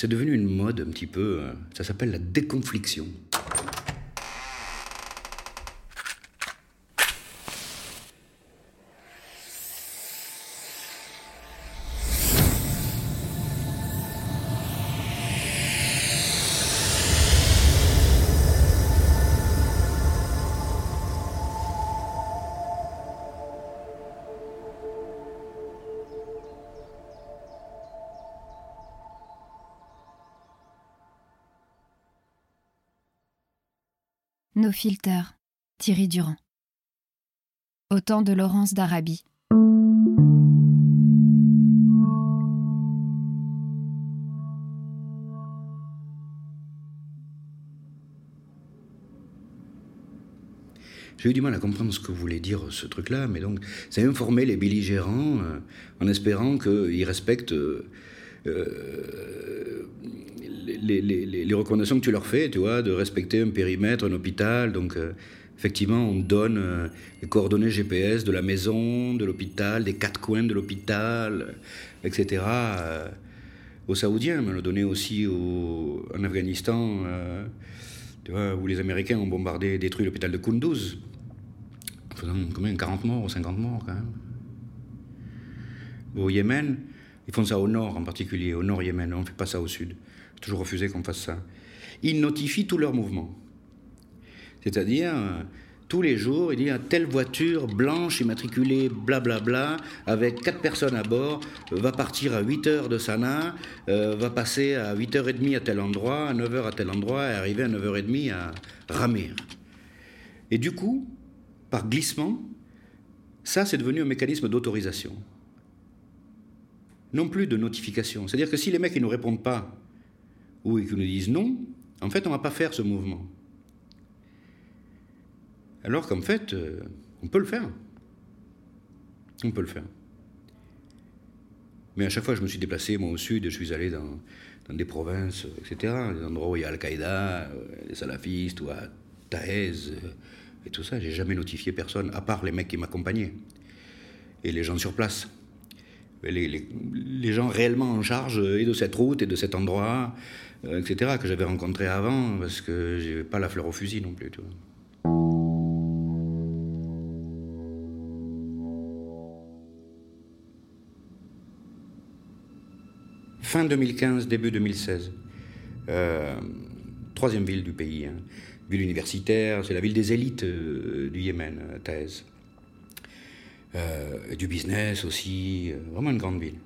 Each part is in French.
c'est devenu une mode un petit peu. euh, Ça s'appelle la déconfliction. Nos filters, Thierry Durand. Au temps de Laurence d'Arabie. J'ai eu du mal à comprendre ce que voulait dire ce truc-là, mais donc, c'est informer les belligérants euh, en espérant qu'ils respectent euh, euh, les, recommandations que tu leur fais, tu vois, de respecter un périmètre, un hôpital. Donc, euh, effectivement, on donne euh, les coordonnées GPS de la maison, de l'hôpital, des quatre coins de l'hôpital, euh, etc. aux Saoudiens, mais on l'a donné aussi au- en Afghanistan, tu vois, où les Américains ont bombardé, détruit l'hôpital de Kunduz, faisant combien? 40 morts ou 50 morts quand même. Au Yémen, ils font ça au nord en particulier, au nord Yémen, on ne fait pas ça au sud. Toujours refusé qu'on fasse ça. Ils notifient tous leurs mouvements. C'est-à-dire, euh, tous les jours, il y telle voiture blanche immatriculée, blablabla, avec quatre personnes à bord, euh, va partir à 8 heures de Sanaa, euh, va passer à 8h30 à tel endroit, à 9h à tel endroit, et arriver à 9h30 à Ramir. Et du coup, par glissement, ça, c'est devenu un mécanisme d'autorisation. Non plus de notification. C'est-à-dire que si les mecs ne nous répondent pas, ou qu'ils nous disent non, en fait, on ne va pas faire ce mouvement. Alors qu'en fait, euh, on peut le faire. On peut le faire. Mais à chaque fois, je me suis déplacé, moi, au sud, je suis allé dans, des provinces, euh, etc., des endroits où il y a Al-Qaïda, euh, les salafistes, ou à Taez, euh, et tout ça. J'ai jamais notifié personne, à part les mecs qui m'accompagnaient. Et les gens sur place. Les, gens réellement en charge euh, et de cette route et de cet endroit, euh, etc., que j'avais rencontré avant, parce que j'ai pas la fleur au fusil non plus. Fin 2015, début 2016. Euh, troisième ville du pays. hein. Ville universitaire, c'est la ville des élites du Yémen. Euh, et du business aussi, euh, vraiment une grande ville.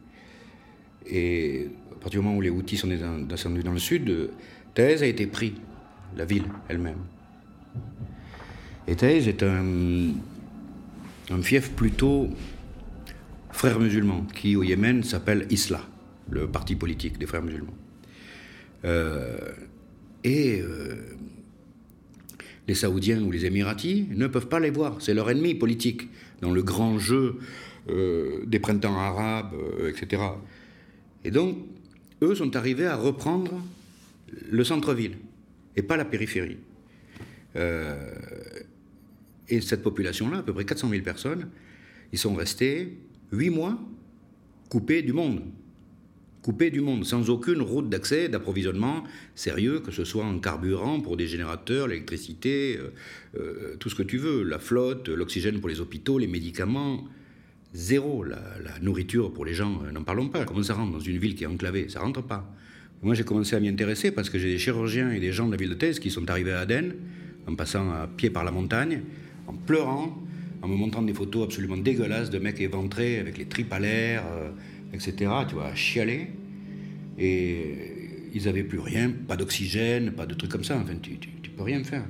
Et à partir du moment où les Houthis sont descend- descendus dans le sud, euh, Taïz a été pris, la ville elle-même. Et Taïz est un, un fief plutôt frères musulmans, qui au Yémen s'appelle Islah, le parti politique des frères musulmans. Euh, et euh, les Saoudiens ou les Émiratis ne peuvent pas les voir, c'est leur ennemi politique dans le grand jeu euh, des printemps arabes, euh, etc. Et donc, eux sont arrivés à reprendre le centre-ville et pas la périphérie. Euh, et cette population-là, à peu près 400 000 personnes, ils sont restés huit mois coupés du monde. Coupés du monde, sans aucune route d'accès, d'approvisionnement sérieux, que ce soit en carburant pour des générateurs, l'électricité, euh, euh, tout ce que tu veux, la flotte, l'oxygène pour les hôpitaux, les médicaments. Zéro. La, nourriture pour les gens, euh, n'en parlons pas. Comment ça rentre dans une ville qui est enclavée? Ça rentre pas. Moi, j'ai commencé à m'y intéresser parce que j'ai des chirurgiens et des gens de la ville de Thèse qui sont arrivés à Aden, en passant à pied par la montagne, en pleurant, en me montrant des photos absolument dégueulasses de mecs éventrés avec les tripes à l'air, etc. Tu vois, à chialer. Et ils n'avaient plus rien, pas d'oxygène, pas de trucs comme ça. Enfin, tu, tu, peux rien faire.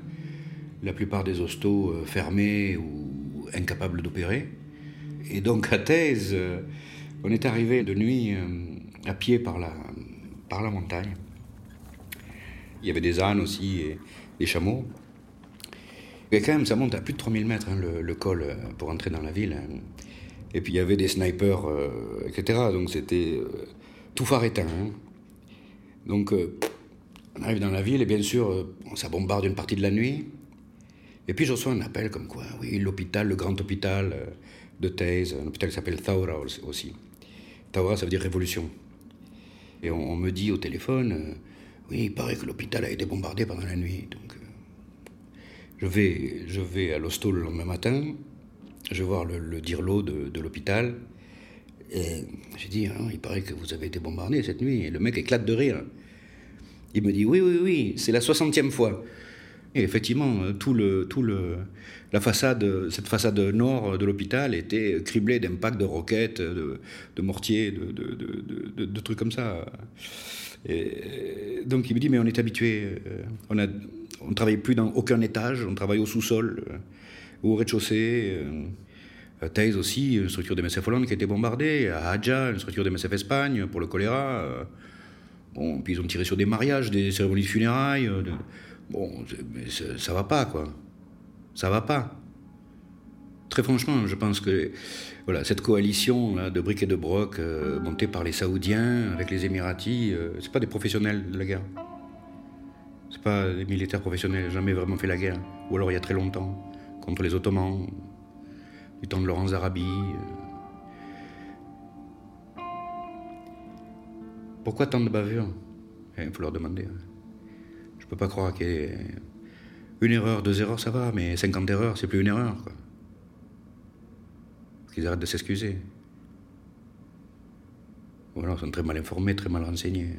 La plupart des hostos euh, fermés ou incapables d'opérer. Et donc à Thèse, euh, on est arrivé de nuit euh, à pied par la, par la montagne. Il y avait des ânes aussi et des chameaux. Et quand même, ça monte à plus de 3000 mètres, hein, le, col, pour entrer dans la ville. hein. Et puis il y avait des snipers, euh, etc. Donc c'était euh, tout phare éteint. hein. Donc euh, on arrive dans la ville et bien sûr, ça bombarde une partie de la nuit. Et puis je reçois un appel comme quoi, oui, l'hôpital, le grand hôpital de Thèse, un hôpital qui s'appelle Thaura aussi. Thaura, ça veut dire révolution. Et on, me dit au téléphone, oui, il paraît que l'hôpital a été bombardé pendant la nuit. Donc, je, vais, je vais à l'hosto le lendemain matin, je vais voir le, le dirlo de, l'hôpital. Et j'ai dit, hein, il paraît que vous avez été bombardé cette nuit. Et le mec éclate de rire. Il me dit, oui, oui, oui, c'est la soixantième fois. Et effectivement, euh, tout le, tout le, la façade, cette façade nord de l'hôpital était criblée d'impacts de roquettes, de, mortiers, de, trucs comme ça. Et donc il me dit, mais on est habitué, euh, on ne on travaille plus dans aucun étage, on travaille au sous-sol, euh, au rez-de-chaussée. À Thèse aussi, une structure de MSF Hollande qui a été bombardée. À Hadja, une structure de MSF Espagne pour le choléra. Bon, puis ils ont tiré sur des mariages, des cérémonies de funérailles. Bon, mais ça va pas, quoi. Ça va pas. Très franchement, je pense que voilà, cette coalition là, de briques et de broc euh, montée par les Saoudiens avec les Émiratis, euh, c'est pas des professionnels de la guerre. C'est pas des militaires professionnels, jamais vraiment fait la guerre. Ou alors il y a très longtemps, contre les Ottomans, du temps de Laurence Arabi. Euh. Pourquoi tant de bavures? Il faut leur demander. Hein. Je peux pas croire qu'il y ait une erreur, deux erreurs, ça va, mais 50 erreurs, c'est plus une erreur, quoi. Qu'ils arrêtent de s'excuser. Alors, ils sont très mal informés, très mal renseignés.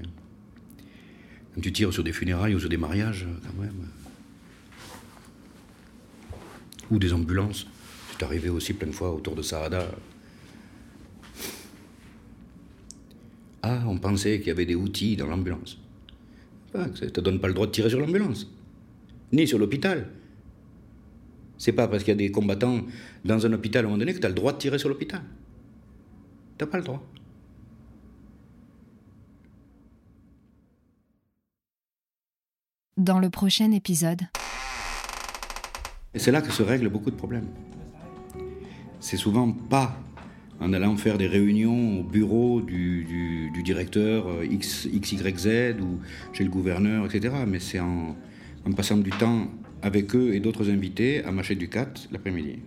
Quand tu tires sur des funérailles ou sur des mariages, quand même. Ou des ambulances. C'est arrivé aussi plein de fois autour de Sarada. Ah, on pensait qu'il y avait des outils dans l'ambulance. Ça ne te donne pas le droit de tirer sur l'ambulance, ni sur l'hôpital. C'est pas parce qu'il y a des combattants dans un hôpital à un moment donné que tu as le droit de tirer sur l'hôpital. Tu pas le droit. Dans le prochain épisode. Et c'est là que se règlent beaucoup de problèmes. C'est souvent pas en allant faire des réunions au bureau du, directeur euh, X, XYZ ou chez le gouverneur, etc. Mais c'est en, passant du temps avec eux et d'autres invités à Machet Ducat l'après-midi.